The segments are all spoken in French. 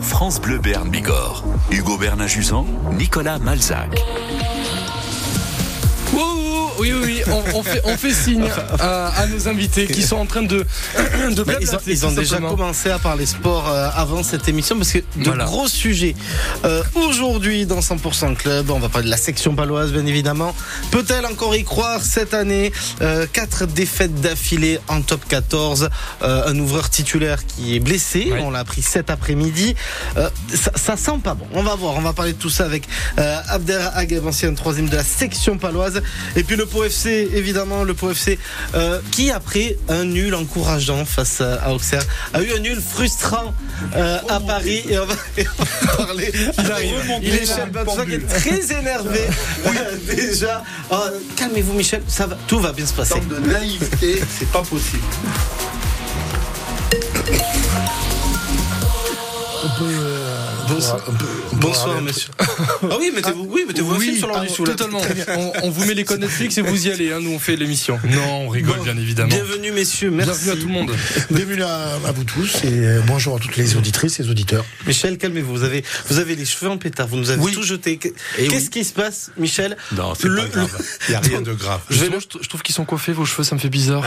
France Bleu Berne Bigorre, Hugo Bernard-Jusan, Nicolas Malzac. Oui, oui, on, on fait, on fait signe à, à nos invités qui sont en train de, ils ont, ils déjà commencé à parler sport euh, avant cette émission parce que de Voilà. gros sujets. Euh, Aujourd'hui, dans 100% Club, on va parler de la section paloise, bien évidemment. Peut-elle encore y croire cette année? Euh, Quatre défaites d'affilée en top 14. Euh, un ouvreur titulaire qui est blessé. On l'a appris cet après-midi. Ça, ça sent pas bon. On va voir. On va parler de tout ça avec Abder Ageb, ancien troisième de la section paloise. Et puis le Pau FC, évidemment, le Pau FC euh, qui, après un nul encourageant face à, Auxerre, a eu un nul frustrant euh, à Paris. Et on va, et on va parler. Il arrive. Il est Michel Batsua qui est très énervé. Euh, déjà. Oh, Calmez-vous, Michel. Ça va, tout va bien se passer. de naïveté, c'est pas possible. Bonsoir, Bonsoir monsieur. Ah oui, mettez-vous oui, mettez-vous un film sur l'ordi sous la- totalement. On, on vous met les codes Netflix et vous y allez. hein, nous, on fait l'émission. Non, on rigole, Bon. bien évidemment. Bienvenue, messieurs. Merci. Bienvenue à tout le monde. Bienvenue à, à vous tous et euh, bonjour à toutes les auditrices et les auditeurs. Michel, calmez-vous. Vous avez, vous avez les cheveux en pétard. Vous nous avez Oui. tout jeté. Que- Qu'est-ce oui. qui se passe, Michel? Non, c'est Le- pas grave. Il n'y a rien de grave. Je, trouve qu'ils sont coiffés, vos cheveux, ça me fait bizarre.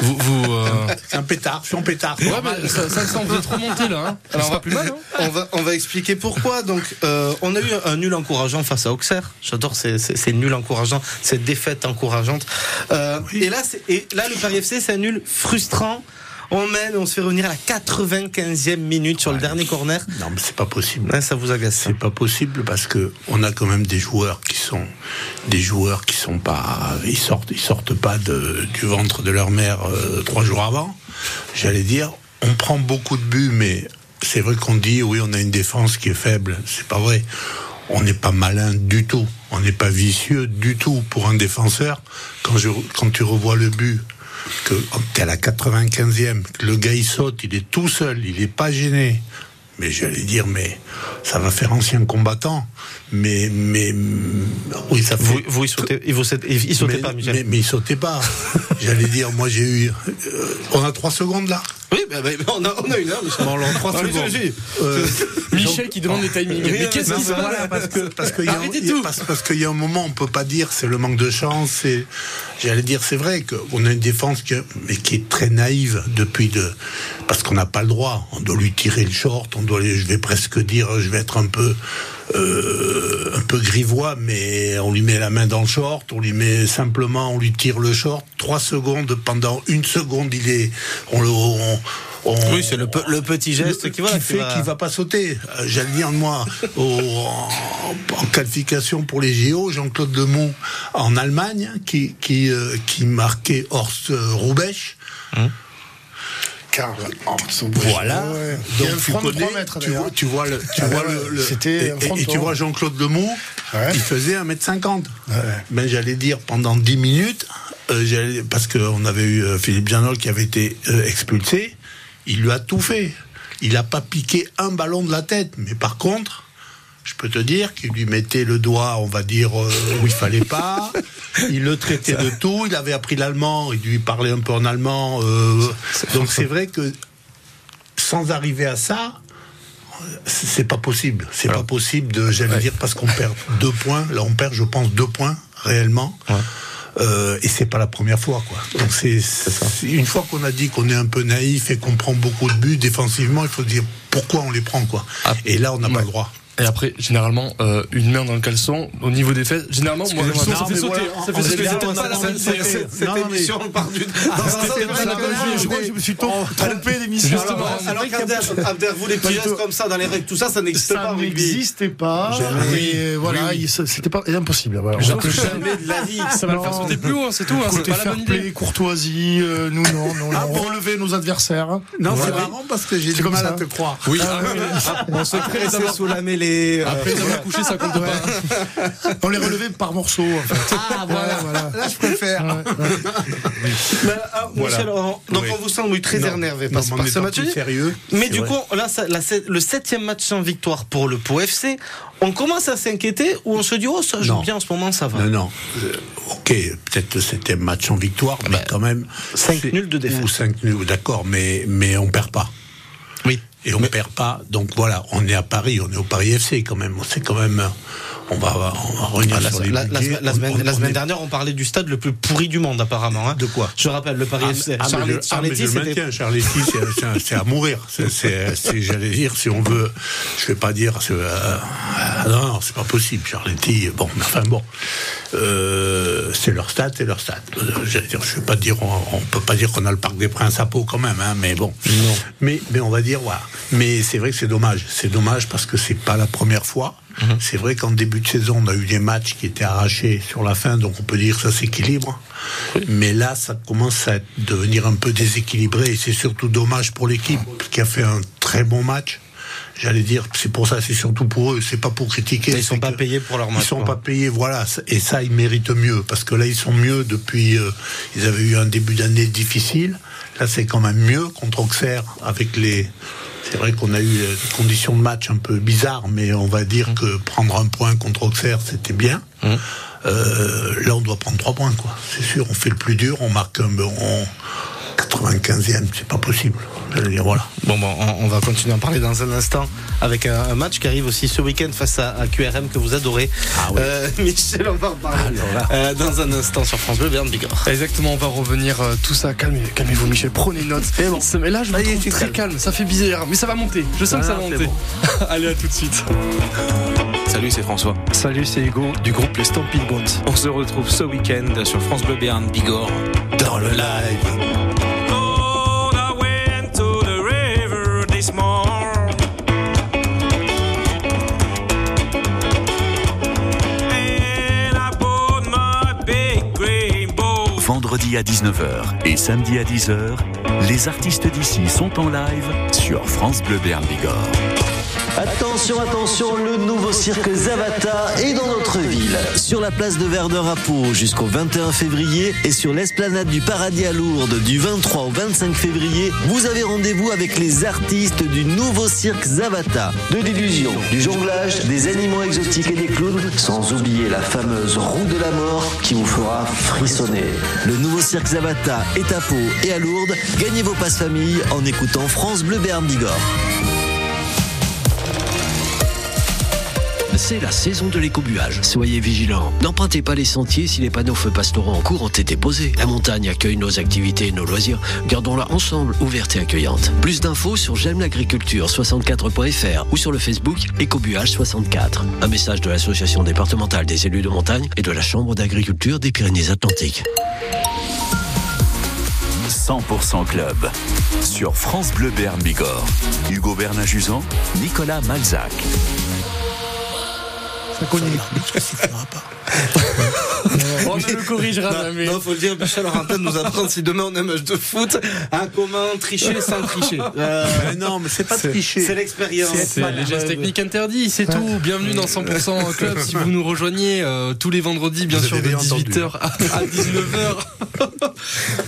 vous, vous, euh, C'est un pétard, je suis en pétard. Ouais, mais ça, ça me semble vous êtes trop monté là. Hein. Alors, on va plus mal. Hein. on va, on va expliquer pourquoi. Donc, euh, on a eu un nul encourageant face à Auxerre. J'adore ces, ces, ces nuls encourageants, ces défaites encourageantes. Euh, et là, et là, le Paris FC, c'est un nul frustrant. On mène, on se fait revenir à la 95e minute sur le dernier corner. Non, mais c'est pas possible. Ouais, ça vous agace. ça. C'est pas possible parce que on a quand même des joueurs qui sont des joueurs qui sont pas ils sortent ils sortent pas de, du ventre de leur mère euh, trois jours avant. J'allais dire on prend beaucoup de buts mais c'est vrai qu'on dit oui on a une défense qui est faible c'est pas vrai. On n'est pas malin du tout. On n'est pas vicieux du tout pour un défenseur. Quand tu revois le but que t'es à la 95e, que le gars il saute, il est tout seul, il est pas gêné. Mais j'allais dire, mais ça va faire ancien combattant. Mais, mais, oui, ça fait. Vous, vous, il sautait, il, vous sautait- il sautait mais, pas, Michel. mais, mais il sautait pas. j'allais dire, moi j'ai eu. euh, on a trois secondes là. Oui, bah, bah, on, a, on a une heure, Michel. Bon, alors, trois secondes. allez-y. Euh, Michel qui demande des timings. Mais qu'est-ce qui se passe parce que parce qu'il y a, y a- tout. parce, parce qu'il y a un moment on peut pas dire c'est le manque de chance c'est j'allais dire c'est vrai qu'on a une défense qui, mais qui est très naïve depuis de parce qu'on n'a pas le droit on doit lui tirer le short on doit je vais presque dire je vais être un peu euh, un peu grivois mais on lui met la main dans le short on lui met simplement on lui tire le short trois secondes pendant une seconde il est on le on, on- Oui, c'est le, pe- le petit geste le- qui, voilà, qui fait qu'il va pas sauter. Euh, J'allais dire moi au- en, en qualification pour les JO, Jean-Claude Lemont en Allemagne qui qui euh, qui marquait Horst euh, Roubesch. Son- Voilà. Ouais. Un tu connais, 3 mètres tu vois, d'ailleurs. tu vois le, tu Ah vois le, le- c'était et, tu vois Jean-Claude Lemont, Ouais. il faisait 1m50. Ouais. Ben j'allais dire pendant 10 minutes, euh, parce qu'on avait eu euh, Philippe Janol qui avait été euh, expulsé, il lui a tout fait. Il a pas piqué un ballon de la tête, mais par contre, je peux te dire qu'il lui mettait le doigt, on va dire, euh, où il fallait pas. Il le traitait de tout. Il avait appris l'allemand. Il lui parlait un peu en allemand. euh, donc c'est vrai que sans arriver à ça, c'est pas possible. C'est pas possible de, j'allais dire, parce qu'on perd deux points. Là, on perd, je pense, deux points réellement. Euh, et c'est pas la première fois, quoi. Donc c'est une fois qu'on a dit qu'on est un peu naïf et qu'on prend beaucoup de buts défensivement, il faut dire pourquoi on les prend, quoi. Ah, et là, on n'a pas ouais. le droit. Et après, généralement, euh, une main dans le caleçon, au niveau des fesses, généralement, moi, Excusez-moi, ça non, fait sauter. voilà, hein, ça en- fait sauter. C'était pas a- la idée. c'est- Cette émission, on part du. Je crois que je me suis trompé d'émission. Justement, Alors, qu'Abder, les petits gestes comme ça dans les règles, tout ça, ça n'existe pas Ça n'existait pas. Et voilà, il- c'était pas impossible. Jamais de la vie. Ça va le faire sauter plus haut, hein, c'est tout. hein, C'est Côté pas la fair play, idée. courtoisie, euh, nous non, non, relever nos adversaires. Non, c'est marrant parce que j'ai C'est du comme mal ça. à te croire. Oui, ah on se crée sous la mêlée. Euh, Après les avoir couchés, ça compte pas. On les relevait par morceaux. En fait. Ah, voilà, voilà. Là, je préfère. Mais, ah, Voilà. Michel, on- donc Oui. on vous sent oui, très Non, énervé par, mais on par est ce match. sérieux. Mais du vrai. coup, là, le septième match sans victoire pour le Pau FC, on commence à s'inquiéter ou on se dit, oh, ça joue Non. bien en ce moment, ça va. Non, non. Euh, ok, peut-être le septième match en victoire, mais quand même. cinq c'est- nuls de défaite. Ou cinq nuls, d'accord, mais, mais on perd pas. Et on perd pas. Donc voilà, on est à Paris, on est au Paris FC quand même. C'est quand même. On va, on va revenir Ah, la, sur les la- la budgets. semaine, la On- semaine- on- la semaine est- dernière, on parlait du stade le plus pourri du monde, apparemment. hein. De quoi Je rappelle, le Paris Ah, FC. ah, mais Charletti- je, ah, je maintiens, Charletti, c'est- à mourir. C'est- j'allais dire, si on veut, je vais pas dire, euh, non, non, c'est pas possible. Charletti, bon, mais enfin bon, euh, c'est leur stade, c'est leur stade. Euh, je vais pas dire, on, on peut pas dire qu'on a le Parc des Princes à Pau quand même, hein, mais bon. Mais, mais on va dire, voilà. Mais c'est vrai que c'est dommage. C'est dommage parce que c'est pas la première fois. C'est vrai qu'en début de saison, on a eu des matchs qui étaient arrachés sur la fin, donc on peut dire que ça s'équilibre. Mais là, ça commence à devenir un peu déséquilibré et c'est surtout dommage pour l'équipe qui a fait un très bon match. J'allais dire, c'est pour ça, c'est surtout pour eux, c'est pas pour critiquer. Ils sont pas payés pour leur match, Ils sont pas payés, voilà. Et ça, ils méritent mieux parce que là, ils sont mieux depuis. euh, ils avaient eu un début d'année difficile. Là, c'est quand même mieux contre Auxerre avec les. C'est vrai qu'on a eu des conditions de match un peu bizarres, mais on va dire que prendre un point contre Auxerre, c'était bien. Euh, là, on doit prendre trois points, quoi. C'est sûr, on fait le plus dur, on marque un. On, 95e, c'est pas possible. Je veux dire, voilà. Bon, bon, on, on va continuer à en parler dans un instant avec un, un match qui arrive aussi ce week-end face à, à QRM que vous adorez. Euh, Michel, on va en parler euh, dans un instant sur France Bleu, Berne Bigorre. Exactement, on va revenir euh, tout ça. Calmez, calmez-vous, Michel. Prenez note. Ce- Mais là, je me trouve très calme. Ça fait bizarre, mais ça va monter. Je sens que ça va Ah, monter. bon. Allez, à tout de suite. Salut, c'est François. Salut, c'est Hugo du groupe Les Stampede Bones. On se retrouve ce week-end sur France Bleu Béarn Bigorre Dans le live. Vendredi à 19h et samedi à 10h, les artistes d'ici sont en live sur France Bleu Béarn Bigorre. Attention, attention, le nouveau cirque Zavata est dans notre ville. Sur la place de Verdun à Pau jusqu'au 21 février et sur l'esplanade du Paradis à Lourdes du 23 au 25 février, vous avez rendez-vous avec les artistes du nouveau cirque Zavata. De l'illusion, du jonglage, des animaux exotiques et des clowns, sans oublier la fameuse roue de la mort qui vous fera frissonner. Le nouveau cirque Zavata est à Pau et à Lourdes. Gagnez vos passes famille en écoutant France Bleu Bigorre. C'est la saison de l'écobuage. Soyez vigilants. N'empruntez pas les sentiers si les panneaux feux pastoraux en cours ont été posés. La montagne accueille nos activités et nos loisirs. Gardons-la ensemble, ouverte et accueillante. Plus d'infos sur j'aime l'agriculture 64.fr ou sur le Facebook Écobuage 64. Un message de l'association départementale des élus de montagne et de la Chambre d'agriculture des Pyrénées-Atlantiques. 100% Club sur France Bleu Béarn Bigorre. Hugo Bernard-Juzan, Nicolas Malzac. Ça ne fera pas. On ne le corrigera Non, jamais. non, faut le dire, Michel Orantin nous apprend si demain on a un match de foot, à comment tricher sans tricher. Euh, Mais non, mais c'est pas tricher. c'est l'expérience. C'est les gestes techniques interdits, c'est tout. Bienvenue dans 100% Club. Si vous nous rejoignez euh, tous les vendredis, bien Vous sûr, de avez bien entendu. 18h à, 19h.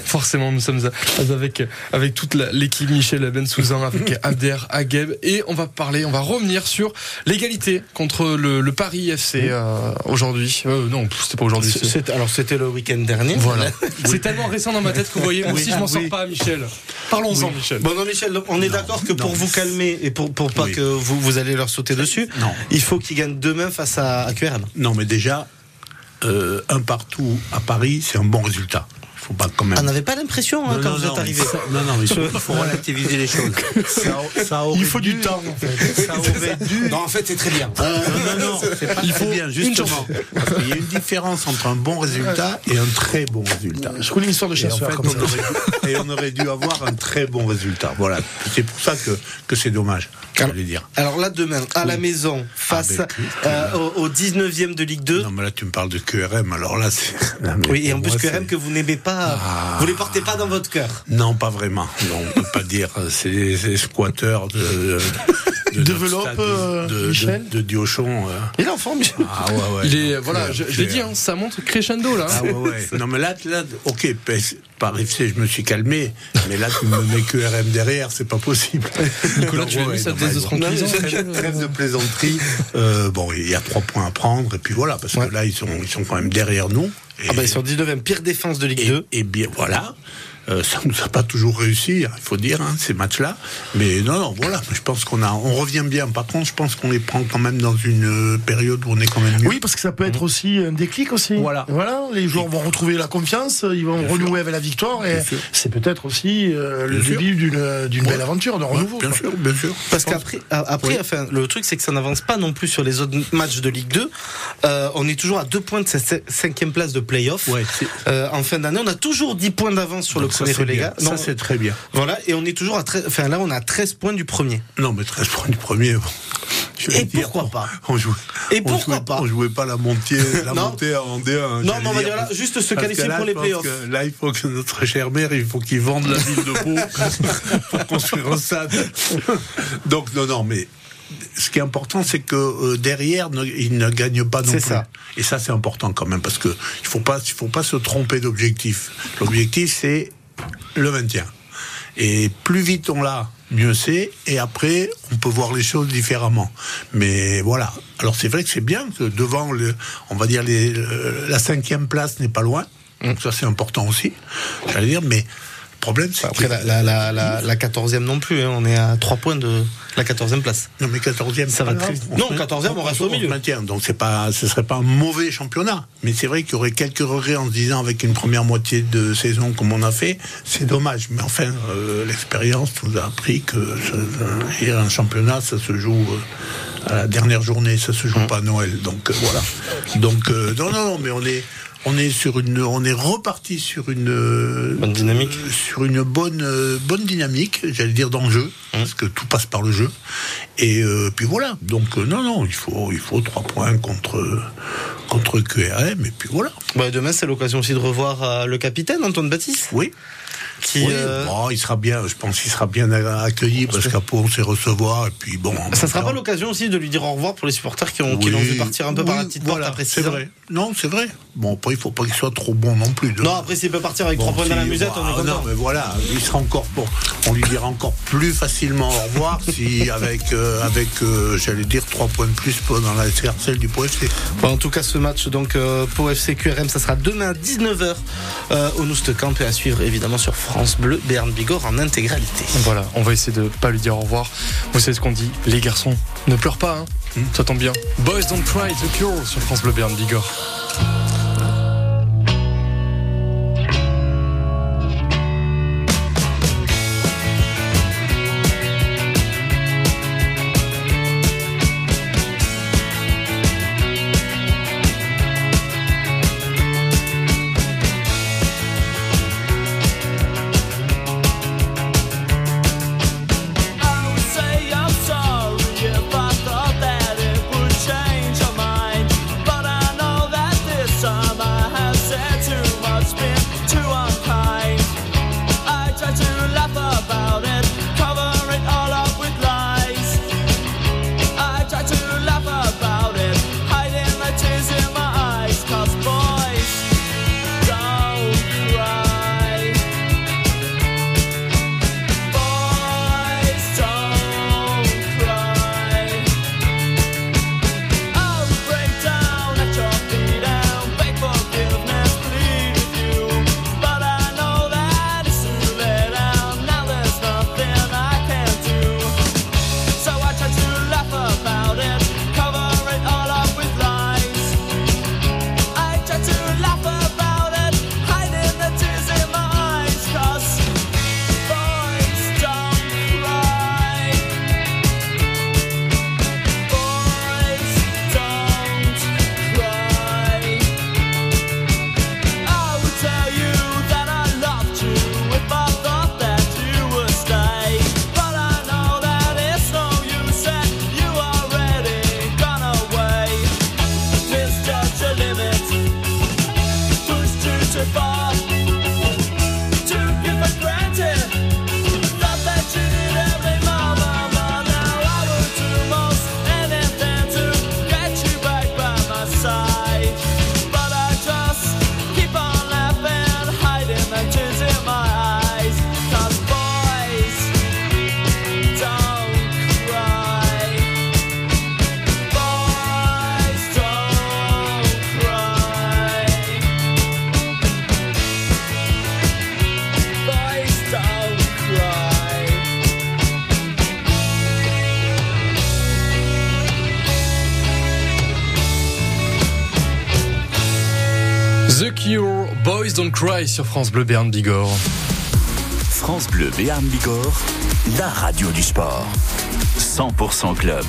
Forcément, nous sommes avec, avec toute l'équipe Michel Bensouzan, avec Abder Agueb. Et on va parler, on va revenir sur l'égalité contre le, le Paris FC euh, aujourd'hui. Euh, non, c'était pas aujourd'hui. C'est- alors c'était le week-end dernier. Voilà. C'est tellement récent dans ma tête que vous voyez, moi aussi je m'en sors Oui. pas, Michel. Parlons-en, Michel. Bon non Michel, on est d'accord que pour vous calmer et pour, pour pas Oui. que vous, vous allez leur sauter dessus, Non. il faut qu'ils gagnent demain face à, à QRM. Non, mais déjà, euh, un partout à Paris, c'est un bon résultat. Il faut pas quand même. On n'avait pas l'impression hein, quand non, vous êtes arrivé. il faut- Non, non, il faut, il faut relativiser les choses. Ça, ça aurait Il faut du temps, en fait. Ça aurait dû. Non en fait c'est très bien. Non, non, non, c'est pas très bien, justement. Parce qu'il y a une différence entre un bon résultat et un très bon résultat. Je roule une histoire de Et en chasseur fait, comme on aurait, et on aurait dû avoir un très bon résultat. Voilà. C'est pour ça que, que c'est dommage, je voulais dire. Alors là demain, à la maison, face Ah, ben, euh, au, au 19e de Ligue 2. Non, mais là, tu me parles de QRM, alors là, c'est. mais Oui, et en plus QRM que vous n'aimez pas, Ah. vous les portez pas dans votre cœur. Non, pas vraiment. Non, on peut pas dire. C'est des squatteurs de. de Développe, euh, de, de, Michel. de Diochon. euh. Il est en forme, Michel. Ah ouais, ouais. Il est, Donc, voilà, euh, je, je l'ai dit, hein, ça monte crescendo là. Ah ouais, ouais. Non, mais là, là ok, PS par FC, je me suis calmé, mais là, tu me mets que RM derrière, c'est pas possible. Nicolas, Donc, tu as ouais, mis cette non, veste de mais bon. tranquillisant, Non, mais Michel Trêve de plaisanterie. Euh, bon, il y a trois points à prendre, et puis voilà, parce que là, ils sont, ils sont quand même derrière nous. Et, Ah bah, ils sont 19e, pire défense de Ligue et, 2. et bien, voilà. Euh, ça nous a pas toujours réussi, hein, il faut dire, hein, ces matchs-là. Mais non, non, voilà, je pense qu'on a, on revient bien. Par contre, je pense qu'on les prend quand même dans une euh, période où on est quand même mieux. Oui, parce que ça peut être aussi un déclic aussi. Voilà. Voilà, les joueurs vont retrouver la confiance, ils vont Bien renouer sûr. avec la victoire et c'est peut-être aussi euh, le sûr. début d'une d'une Ouais. belle aventure, de Ouais, renouveau. bien quoi. sûr, bien sûr. Parce qu'après, a- après, Oui. enfin, le truc c'est que ça n'avance pas non plus sur les autres matchs de Ligue 2. Euh, on est toujours à deux points de cette cin- cinquième place de play-off. Ouais, Euh, en fin d'année, on a toujours 10 points d'avance sur Donc le relégat. Ça, Non, c'est très bien. voilà, et on est toujours à 13, enfin là, on a 13 points du premier. Non, mais 13 points du premier. je Et dire, pourquoi pas on jouait, Et on pourquoi jouait- pas On jouait pas la montée, la Non. montée en D1. Non, j'allais mais on va dire. là, juste se qualifier là, pour les playoffs. Là, il faut que notre cher maire, il faut qu'il vende la ville de Pau pour construire un stade. Donc, non, non, mais ce qui est important, c'est que euh, derrière, ne- il ne gagne pas non plus. ça. Et ça, c'est important quand même, parce que il faut pas, faut pas se tromper d'objectif. L'objectif, c'est le maintien. Et plus vite on l'a, mieux c'est. Et après, on peut voir les choses différemment. Mais voilà. Alors c'est vrai que c'est bien que devant, le, on va dire, les, le- la cinquième place n'est pas loin. Donc ça, c'est important aussi. J'allais dire, mais le problème, c'est Après, que... la, la, la, la, la 14e non plus, hein, on est à 3 points de la 14e place. Non, mais 14e, Ça va très vite. Non, se met- 14e, on reste au milieu. Donc, c'est pas, ce serait pas un mauvais championnat. Mais c'est vrai qu'il y aurait quelques regrets en se disant, avec une première moitié de saison comme on a fait, c'est dommage. Mais enfin, euh, l'expérience nous a appris que ce- et un championnat, ça se joue euh, à la dernière journée, ça se joue pas à Noël. Donc, euh, voilà. Donc, euh, non, non, non, mais on est, on est sur une, on est reparti sur une euh, Bonne dynamique. euh, sur une bonne euh, bonne dynamique, j'allais dire dans le jeu, parce que tout passe par le jeu. Et euh, puis voilà. Donc non non, il faut il faut trois points contre contre QRM et puis voilà. Bah, demain, c'est l'occasion aussi de revoir le capitaine, Antoine Baptiste. Oui. Qui, Oui, euh, bon, il sera bien, je pense qu'il sera bien accueilli parce qu'à Pau on sait recevoir et puis bon. ça sera pas l'occasion aussi de lui dire au revoir pour les supporters qui ont qui Oui, l'ont vu partir un peu par la oui, petite voilà, porte après C'est vrai. Non, c'est vrai. Bon, après, il faut pas qu'il soit trop bon non plus. de- Non, après, s'il peut partir avec Bon, 3 points dans la musette, on est content. Non, mais voilà, il sera encore bon. On lui dira encore plus facilement au revoir si avec euh, avec euh, j'allais dire trois points de plus dans la SRCL du POFC. Bon, en tout cas, ce match, donc, euh, Pau FC QRM, ça sera demain à 19h euh, au Noustecamp et à suivre évidemment sur France Bleu, Berne Bigorre en intégralité. Voilà, on va essayer de pas lui dire au revoir. Vous savez ce qu'on dit, les garçons, ne pleurent pas, hein. Ça tombe bien. Boys Don't Cry, The Cure sur France Bleu Berne Bigorre. France Bleu Béarn Bigorre. France Bleu Béarn Bigorre, la radio du sport. 100% club.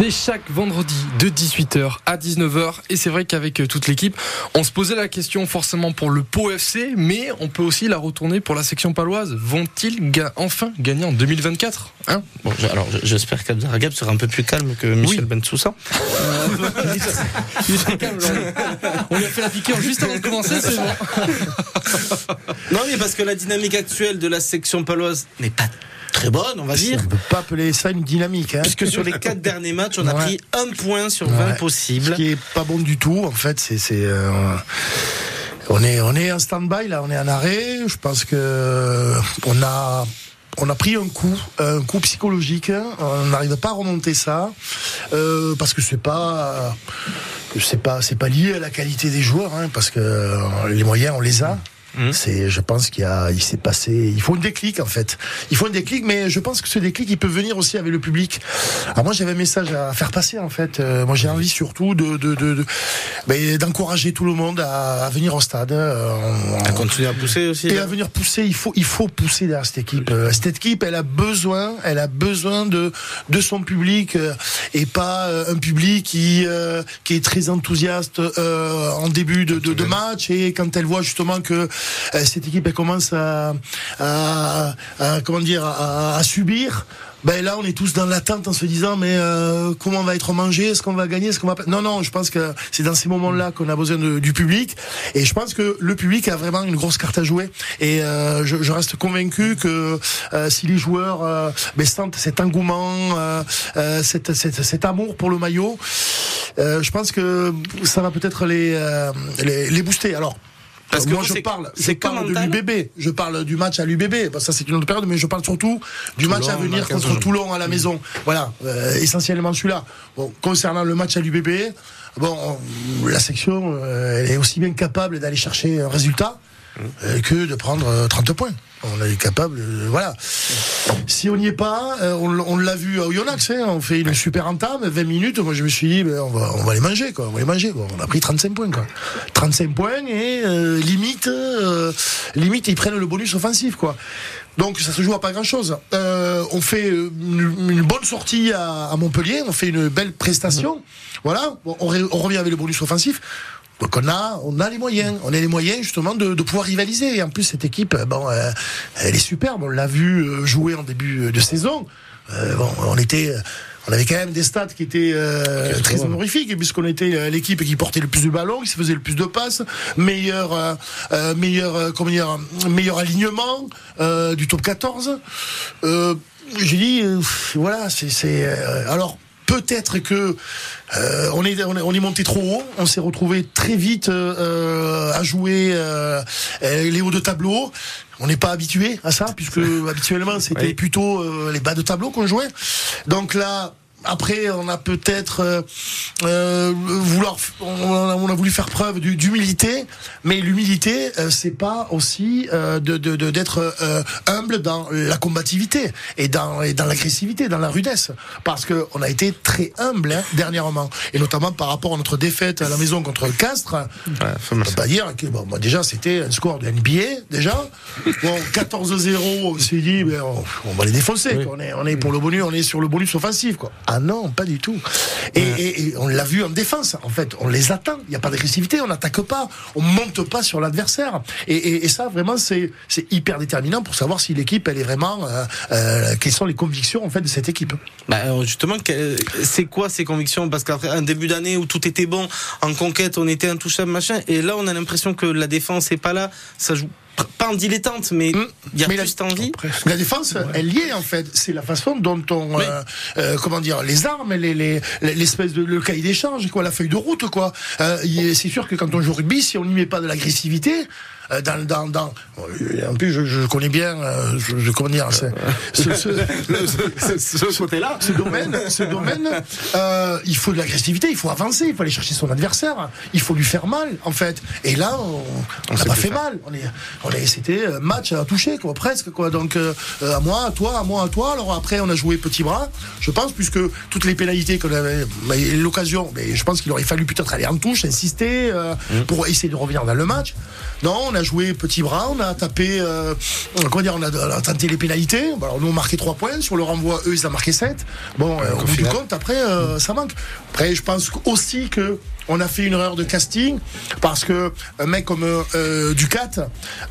C'est chaque vendredi de 18h à 19h et c'est vrai qu'avec euh, toute l'équipe, on se posait la question forcément pour le Pau FC, mais on peut aussi la retourner pour la section paloise. Vont-ils ga- enfin gagner en 2024 hein? Bon, alors je- j'espère qu'Abdel Ragab sera un peu plus calme que Michel Bensoussan. Il est très calme, aujourd'hui. On lui a fait la piqûre juste avant de commencer, c'est bon. Non, mais parce que la dynamique actuelle de la section paloise n'est pas très bonne, on va dire. On ne peut pas appeler ça une dynamique. Hein. Puisque sur les quatre derniers matchs, on a Ouais. pris un point sur 20 Ouais. possibles. Ce qui est pas bon du tout, en fait, c'est. c'est, euh, on est, on est en stand-by, là, on est en arrêt. Je pense que on a. On a pris un coup, un coup psychologique. hein. On n'arrive pas à remonter ça euh, parce que c'est pas, c'est pas, c'est pas lié à la qualité des joueurs, hein, parce que euh, les moyens on les a. Mhm. C'est, je pense qu'il y a, il s'est passé, il faut un déclic en fait. Il faut un déclic, mais je pense que ce déclic, il peut venir aussi avec le public. Alors moi, j'avais un message à faire passer en fait. Euh, moi, j'ai envie surtout de, de, de, de- ben, d'encourager tout le monde à, à venir au stade. euh, À continuer à pousser aussi. et là. à venir pousser, il faut, il faut pousser derrière cette équipe. Euh, Cette équipe, elle a besoin, elle a besoin de, de son public et pas un public qui, euh, qui est très enthousiaste euh, en début de, de, de match et quand elle voit justement que cette équipe commence à, comment dire à, subir. Ben là, on est tous dans l'attente en se disant mais euh, comment on va être mangé? Est-ce qu'on va gagner? Est-ce qu'on va Non, non. Je pense que c'est dans ces moments-là qu'on a besoin du public. Et je pense que le public a vraiment une grosse carte à jouer. Et euh, je, reste convaincu que euh, si les joueurs euh, ben, sentent cet engouement, euh, euh, cet, amour pour le maillot, euh, je pense que ça va peut-être euh, les, les booster. Alors. Parce que moi vous, je parle, je parle de l'UBB, je parle du match à l'UBB, ça c'est une autre période, mais je parle surtout du match à venir dans 15 contre. Toulon à la maison. Voilà, euh, essentiellement celui-là. Bon, concernant le match à l'UBB, bon, on- la section, euh, elle est aussi bien capable d'aller chercher un résultat euh, que de prendre euh, 30 points. On est capable, euh, voilà. Si on n'y est pas, euh, on, l'a vu à Oyonnax, hein, on fait une super entame, 20 minutes, moi je me suis dit, ben, on, va, on les manger, quoi, on va les manger. On a pris 35 points, quoi. 35 points et euh, limite, euh, limite, ils prennent le bonus offensif, quoi. Donc ça se joue à pas grand chose. on fait euh, une, bonne sortie à, Montpellier, on fait une belle prestation. Voilà, on revient avec le bonus offensif. Donc on a, on a les moyens, on a les moyens justement de, de pouvoir rivaliser. Et en plus cette équipe, euh, bon, euh, elle est superbe. On l'a vu euh, jouer en début de saison. Euh, bon, on était, on avait quand même des stats qui étaient euh, très honorifiques puisqu'on était l'équipe qui portait le plus de ballons, qui se faisait le plus de passes, meilleur, euh, meilleur, comment dire, meilleur alignement euh, du top 14. Euh, J'ai dit, euh, voilà, c'est, c'est, euh, alors peut-être que euh, on, est, on, est, on est monté trop haut, on s'est retrouvé très vite euh, euh, à jouer euh, les hauts de tableau. On n'est pas habitué à ça, puisque habituellement c'était Oui. plutôt euh, les bas de tableau qu'on jouait. Donc là, après, on a peut-être euh, euh, vouloir, on a, on a voulu faire preuve d'humilité, mais l'humilité, euh, c'est pas aussi euh, de de- de- d'être euh, humble dans la combativité et dans et dans l'agressivité, dans la rudesse, parce que on a été très humble hein, dernièrement, et notamment par rapport à notre défaite à la maison contre Castres. on peut pas dire que bon, moi, déjà c'était un score de NBA déjà. Bon, 14-0, on s'est dit, ben, on, on va les défoncer. quoi. On est on est pour le bonus, on est sur le bonus offensif quoi. Ah non, pas du tout. Et, et- et on l'a vu en défense. En fait, on les attend. Il n'y a pas d'agressivité, on n'attaque pas, on monte pas sur l'adversaire. Et, ça, vraiment, c'est hyper déterminant pour savoir si l'équipe, elle est vraiment, euh, euh, quelles sont les convictions en fait de cette équipe. Bah, alors, justement, que- c'est quoi ces convictions? Parce qu'après un début d'année où tout était bon, en conquête, on était intouchable, machin, et là, on a l'impression que la défense est pas là. Ça joue pas en dilettante, mais il y a Mais plus la- envie. La défense, elle y est en fait. C'est la façon dont on, Oui. euh, euh, comment dire, les armes, les, les, l'espèce de le cahier d'échange, quoi, la feuille de route, quoi. Euh, c'est sûr que quand on joue au rugby, si on n'y met pas de l'agressivité. Euh, dans, dans, dans en plus je, je connais bien, euh, je, je comment dire, c'est- ce, ce, Ce côté-là. ce domaine, ce domaine, euh, il faut de l'agressivité, il faut avancer, il faut aller chercher son adversaire, il faut lui faire mal, en fait. Et là, on n'a pas fait mal. On est, on est, c'était euh, match à toucher, quoi, presque, quoi. Donc, euh, euh, à moi, à toi, à moi, à toi. Alors après, on a joué petit bras, je pense, puisque toutes les pénalités qu'on avait, bah, l'occasion, mais je pense qu'il aurait fallu peut-être aller en touche, insister, euh, pour essayer de revenir dans le match. Non, on a joué petit bras, on a tapé, euh, comment dire, on a, on a tenté les pénalités. Alors, nous, on marqué 3 points. Sur le renvoi, eux, ils ont marqué 7. Bon, euh, au bout du compte, après, euh, ça manque. Après, je pense aussi que on a fait une erreur de casting parce que un mec comme euh, euh, Ducat,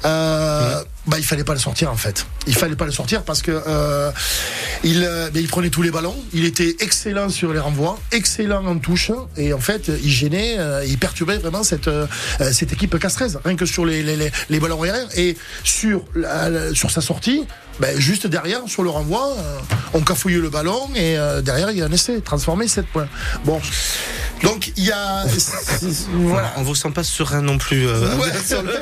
euh, bah, il fallait pas le sortir en fait. Il fallait pas le sortir parce que euh, il, euh, il prenait tous les ballons. Il était excellent sur les renvois, excellent en touche et en fait, il gênait, euh, il perturbait vraiment cette cette équipe Castres, rien que sur les les, les, ballons aériens et sur sur sa sortie. Ben, juste derrière, sur le renvoi, euh, on cafouille le ballon et euh, derrière, il y a un essai transformé 7 points. Bon, donc il y a. Voilà, on vous sent pas serein non plus. euh, Ouais. sur le-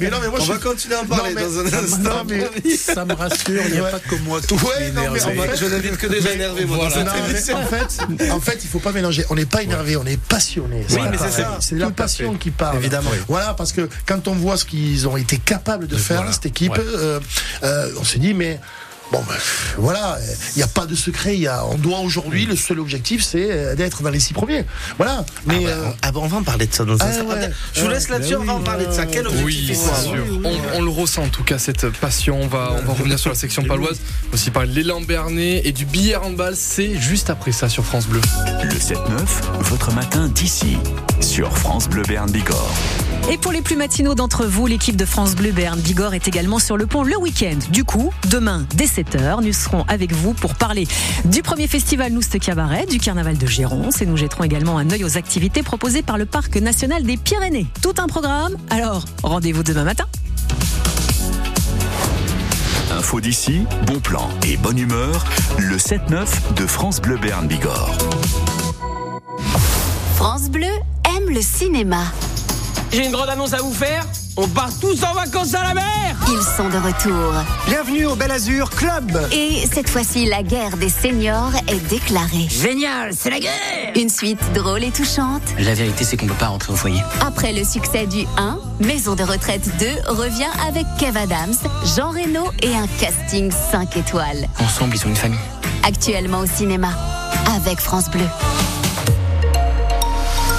Mais non, mais moi, on je- va continuer à en parler Non, mais- dans un instant. Non, mais ça me rassure. Il n'y a pas que moi qui Ouais, non, mais en fait, Je n'invite que des énervés, moi, dans Non, cette mais émission. en fait, en fait, il faut pas mélanger. On n'est pas énervé, on est passionné. Oui, mais c'est ça. C'est la Tout passion qui parle. Évidemment. Voilà, parce que quand on voit ce qu'ils ont été capables de faire, cette équipe, euh, euh, on se dit, mais. Bon, ben, voilà, il n'y a pas de secret. Il y a, on doit aujourd'hui, le seul objectif, c'est euh, d'être dans les six premiers. Voilà. Mais Ah, bah, euh, ah, bah, on va en parler de ça dans un Ah, ouais. Je vous laisse là-dessus, on va en parler de ça. Quel objectif Oui, c'est sûr. On, on le ressent en tout cas cette passion. On va, on va revenir sur la section paloise, aussi parler de l'élan Bernet et du billard handball. C'est juste après ça sur France Bleu. Le 7-9, votre matin d'ici, sur France Bleu Béarn Bigorre. Et pour les plus matinaux d'entre vous, l'équipe de France Bleu Berne Bigorre est également sur le pont le week-end. Du coup, demain, dès 7h, nous serons avec vous pour parler du premier festival Nouste Cabaret, du carnaval de Géronce et nous jetterons également un œil aux activités proposées par le Parc national des Pyrénées. Tout un programme. Alors, rendez-vous demain matin. Info d'ici, bon plan et bonne humeur, le 7-9 de France Bleu Béarn Bigorre. France Bleu aime le cinéma. J'ai une grande annonce à vous faire. On part tous en vacances à la mer Ils sont de retour. Bienvenue au Bel Azur Club. Et cette fois-ci, la guerre des seniors est déclarée. Génial, c'est la guerre Une suite drôle et touchante. La vérité, c'est qu'on peut pas rentrer au foyer. Après le succès du 1, Maison de retraite 2 revient avec Kev Adams, Jean Reno et un casting 5 étoiles. Ensemble, ils sont une famille. Actuellement au cinéma, avec France Bleu.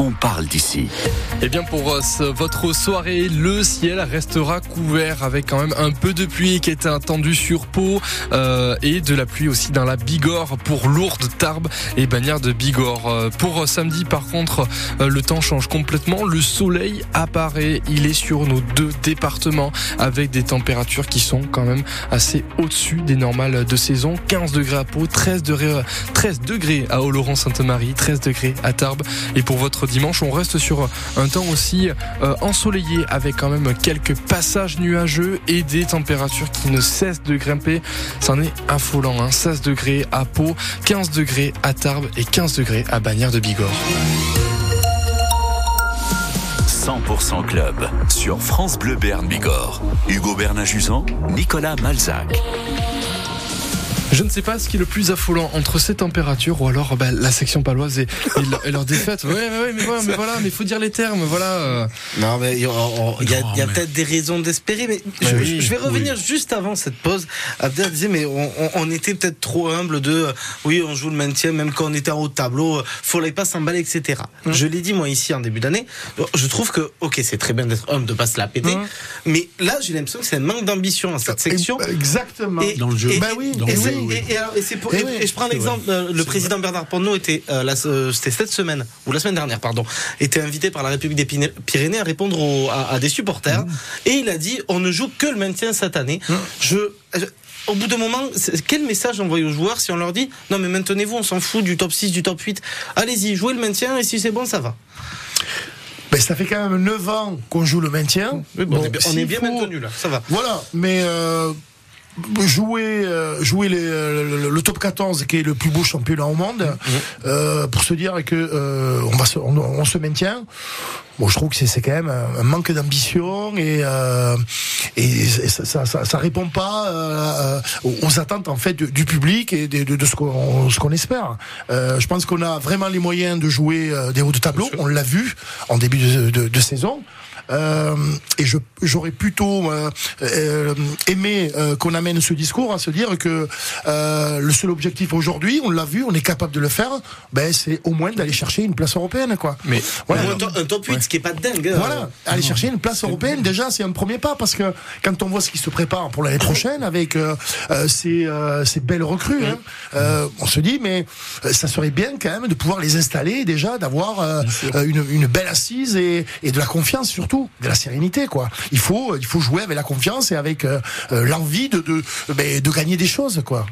on parle d'ici. Et bien pour euh, votre soirée, le ciel restera couvert avec quand même un peu de pluie qui est attendu sur Pau euh, et de la pluie aussi dans la Bigorre pour Lourdes, Tarbes et Bagnères de Bigorre. Euh, Pour samedi par contre, le temps change complètement. Le soleil apparaît, il est sur nos deux départements avec des températures qui sont quand même assez au-dessus des normales de saison. 15 degrés à Pau, 13 degrés, 13 degrés à Oloron-Sainte-Marie, 13 degrés à Tarbes. Et pour votre dimanche, on reste sur un temps aussi euh, ensoleillé avec quand même quelques passages nuageux et des températures qui ne cessent de grimper. C'en est affolant, hein. 16 degrés à Pau, 15 degrés à Tarbes et 15 degrés à Bagnères de Bigorre. 100% Club, sur France Bleu Béarn Bigorre. Hugo Bernard-Jusan, Nicolas Malzac. Je ne sais pas ce qui est le plus affolant entre ces températures ou alors bah, la section paloise et, et leur, et leur défaite. Ouais, ouais, ouais, mais voilà, mais voilà, mais faut dire les termes, voilà. euh. Non, mais il y a, mais- peut-être des raisons d'espérer, mais je, Mais oui, je vais revenir juste avant cette pause. Abdel disait, mais on, on- on était peut-être trop humble de, euh, oui, on joue le maintien, même quand on était en haut de tableau, euh, fallait pas s'emballer, etc. Je l'ai dit moi ici en début d'année. Je trouve que, ok, c'est très bien d'être homme, de pas se la péter, mais là, j'ai l'impression que c'est un manque d'ambition dans cette section. Exactement. Et- Dans le jeu. Et, Bah oui, et dans le jeu, oui. et- et alors, et c'est pour- Eh et- oui, et je prends l'exemple, euh, le président Bernard Porno était, euh, la- euh, c'était cette semaine, ou la semaine dernière, pardon, était invité par la République des Pyrénées à répondre aux- à, à des supporters. Et il a dit, on ne joue que le maintien cette année. Je, je- au bout d'un moment, quel message envoyer aux joueurs si on leur dit, non mais maintenez-vous, on s'en fout du top 6, du top 8. Allez-y, jouez le maintien et si c'est bon, ça va. Ben, ça fait quand même 9 ans qu'on joue le maintien. Oui, bon, on est bien- on s'il est bien faut- maintenu là, ça va. Voilà, mais euh, jouer, euh, jouer les, euh, le, le top 14, qui est le plus beau championnat au monde, Mhm. euh, pour se dire que euh, on, va se, on, on se maintient. Bon, je trouve que c'est- c'est quand même un, manque d'ambition et, euh, et ça, ça, ça, ça répond pas euh, aux aux attentes en fait du, du public et de, de, de ce qu'on ce qu'on espère. Euh, je pense qu'on a vraiment les moyens de jouer euh, des hauts de tableau. On l'a vu en début de, de, de saison. Euh, et je j'aurais plutôt euh, euh, aimé euh, qu'on amène ce discours à se dire que euh, le seul objectif aujourd'hui, on l'a vu, on est capable de le faire, ben c'est au moins d'aller chercher une place européenne quoi. Mais voilà. un, to- un top 8, ce qui est pas dingue. hein. Voilà, aller chercher une place européenne, déjà, c'est un premier pas parce que quand on voit ce qui se prépare pour l'année prochaine avec euh, euh, ces, euh, ces belles recrues, hein, euh, on se dit, mais ça serait bien quand même de pouvoir les installer déjà, d'avoir une, une belle assise et, et de la confiance surtout, de la sérénité, quoi. Il faut, il faut jouer avec la confiance et avec l'envie de, de, de gagner des choses, quoi.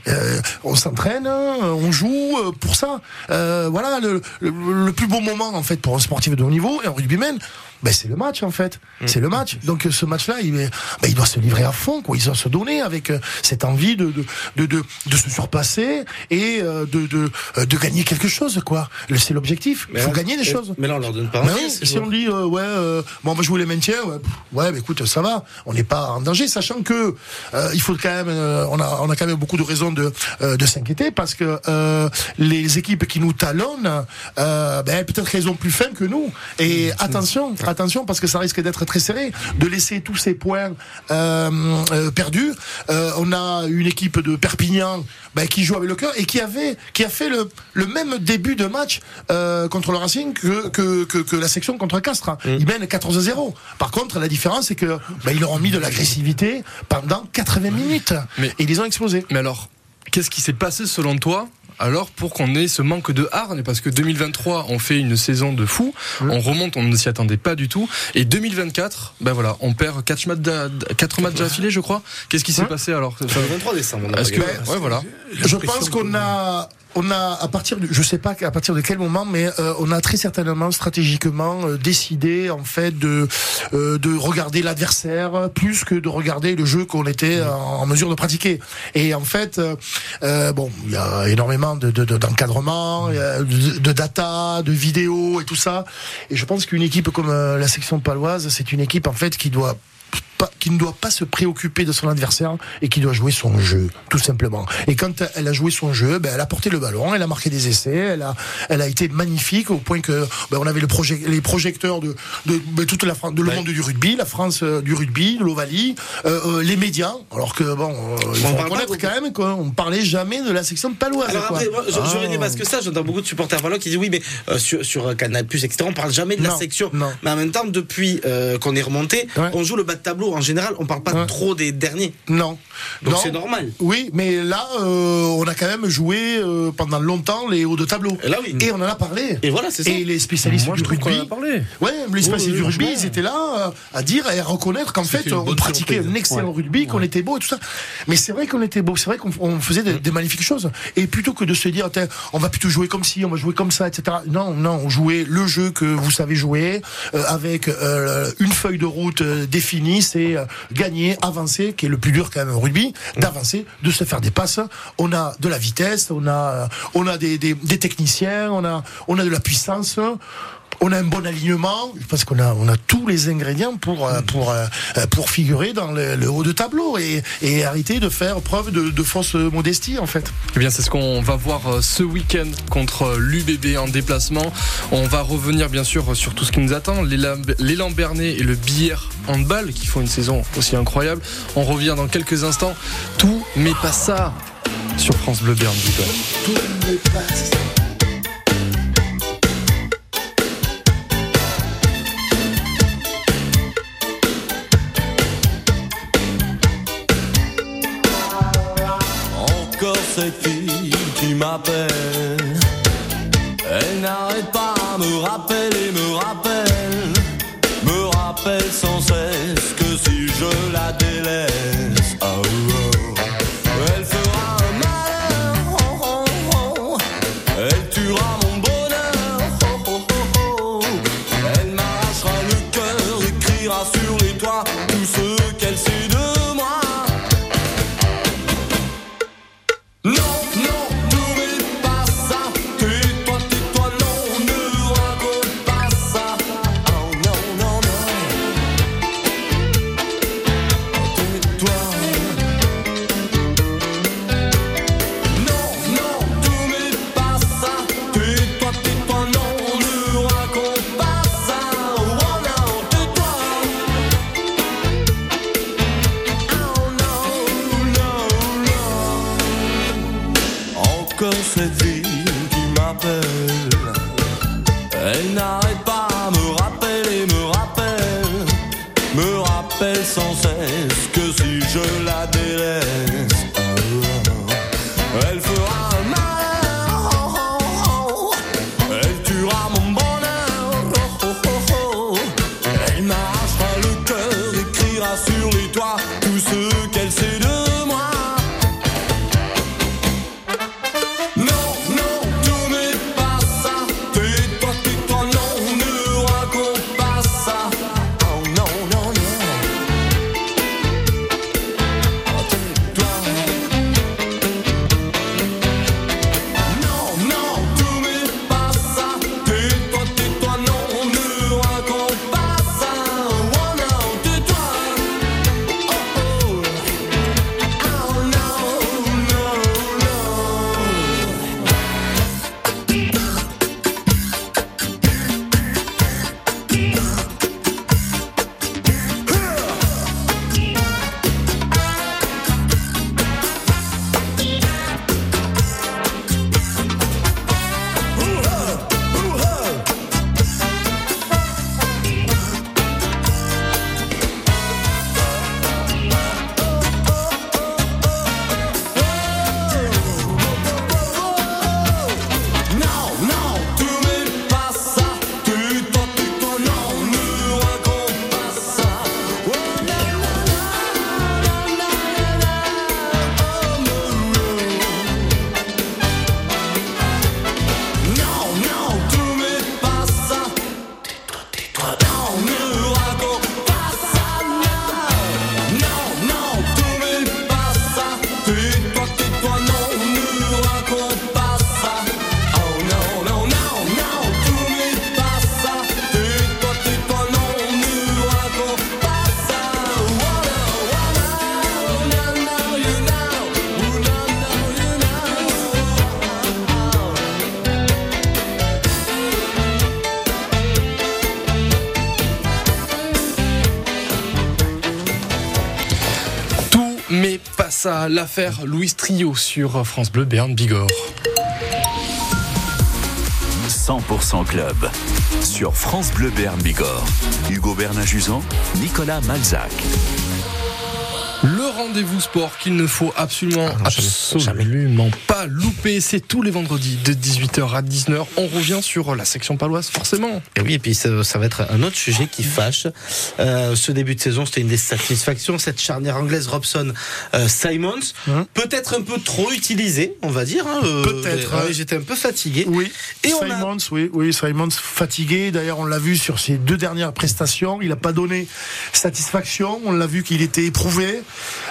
On s'entraîne, on joue pour ça. Voilà, le, le, le plus beau moment en fait pour un sportif de haut niveau et humaine, ben, c'est le match en fait. C'est le match. Donc ce match-là, il, est- ben, il doit se livrer à fond, quoi. Il doit se donner avec euh, cette envie de de, de, de, de se surpasser et euh, de, de, euh, de gagner quelque chose, quoi. C'est l'objectif. Il faut là- gagner des choses. Mais là, on leur donne pas Ben envie, oui, si on dit euh, ouais, euh, bon, on va jouer les maintiens, ouais, ouais, mais écoute, ça va, on n'est pas en danger, sachant que euh, il faut quand même, euh, on a, on a quand même beaucoup de raisons de, euh, de s'inquiéter parce que euh, les équipes qui nous talonnent, euh, ben, peut-être qu'elles ont plus faim que nous. Et attention, attention, parce que ça risque d'être très serré, de laisser tous ces points euh, euh, perdus. Euh, on a une équipe de Perpignan ben, qui joue avec le cœur et qui avait, qui a fait le, le même début de match euh, contre le Racing que, que, que, que la section contre Castres. Ils mènent 14-0. Par contre, la différence, c'est que ben, ils leur ont mis de l'agressivité pendant 80 minutes. Mais- et ils les ont explosés. Mais alors, qu'est-ce qui s'est passé selon toi alors pour qu'on ait ce manque de hargne parce que 2023 on fait une saison de fou, on remonte, on ne s'y attendait pas du tout et 2024 ben voilà, on perd 4 matchs quatre matchs d'affilée je crois. Qu'est-ce qui s'est Ouais. passé alors? Le 23 décembre, on a que ouais voilà. Je pense qu'on a, on a à partir de, je sais pas à partir de quel moment, mais euh, on a très certainement stratégiquement euh, décidé en fait de euh, de regarder l'adversaire plus que de regarder le jeu qu'on était en, en mesure de pratiquer. Et en fait, bon, il y a énormément de de- de- d'encadrement, de, de data, de vidéos et tout ça. Et je pense qu'une équipe comme la section paloise, c'est une équipe en fait qui doit pas- qui ne doit pas se préoccuper de son adversaire et qui doit jouer son jeu, tout simplement. Et quand elle a joué son jeu, ben, elle a porté le ballon, elle a marqué des essais, elle a, elle a été magnifique au point que ben, on avait le projet, les projecteurs de, de ben, toute la France, de le monde du rugby, la France euh, du rugby, l'Ovalie, euh, euh, les médias. Alors que bon, il faut reconnaître quand même qu'on parlait jamais de la section paloise. Alors après, moi, je- j'aurais Ah. aimé parce que ça, j'entends beaucoup de supporters Valois qui disent oui, mais euh, sur, sur Canal Plus, etc., on parle jamais de la section. non. Mais en même temps, depuis qu'on est remonté, Ouais. on joue le bas de tableau. En général, on parle pas Ouais. trop des derniers. Non. Donc c'est normal. Oui, mais là, euh, on a quand même joué euh, pendant longtemps les hauts de tableau. Et là, oui. Et on en a parlé. Et voilà, c'est ça. Et les spécialistes Moi, du je trouve qu'on en rugby. a parlé. Ouais, les spécialistes oui, du rugby, ils étaient là euh, à dire et à reconnaître qu'en fait, on pratiquait surprise. un excellent rugby, qu'on était beau et tout ça. Mais c'est vrai qu'on était beau, c'est vrai qu'on on faisait des, des magnifiques choses. Et plutôt que de se dire, on va plutôt jouer comme ci, on va jouer comme ça, etc. Non, non, on jouait le jeu que vous savez jouer euh, avec euh, une feuille de route définie, euh, gagner, avancer, qui est le plus dur quand même au rugby, d'avancer, de se faire des passes. On a de la vitesse, on a, euh, on a des, des, des techniciens, on a, on a de la puissance. On a un bon alignement, parce qu'on a, on a tous les ingrédients pour, euh, pour, euh, euh, pour figurer dans le, le haut de tableau et, et arrêter de faire preuve de, de fausse modestie, en fait. Eh bien, c'est ce qu'on va voir ce week-end contre l'UBB en déplacement. On va revenir bien sûr sur tout ce qui nous attend. L'élan Bernet et le Billère Handball qui font une saison aussi incroyable. On revient dans quelques instants. Tout, mais pas ça sur France Bleu Berne. Bigorre. Encore cette fille qui m'appelle. Elle n'arrête pas à me rappeler, ça. L'affaire Louis Trio sur France Bleu Béarn Bigorre. 100% Club sur France Bleu Béarn Bigorre. Hugo Bernard-Juzan, Nicolas Malzac. Rendez-vous sport qu'il ne faut absolument, absolument pas louper. C'est tous les vendredis de 18h à 19h. On revient sur la section paloise, forcément. Et oui, et puis ça, ça va être un autre sujet qui fâche. Euh, ce début de saison, c'était une des satisfactions. Cette charnière anglaise Robson euh, Simons, peut-être un peu trop utilisée, on va dire. hein, euh, Peut-être, ouais, hein. J'étais un peu fatigué. Oui. Et on a- Simons, oui, oui, Simons fatigué. D'ailleurs, on l'a vu sur ses deux dernières prestations. Il n'a pas donné satisfaction. On l'a vu qu'il était éprouvé.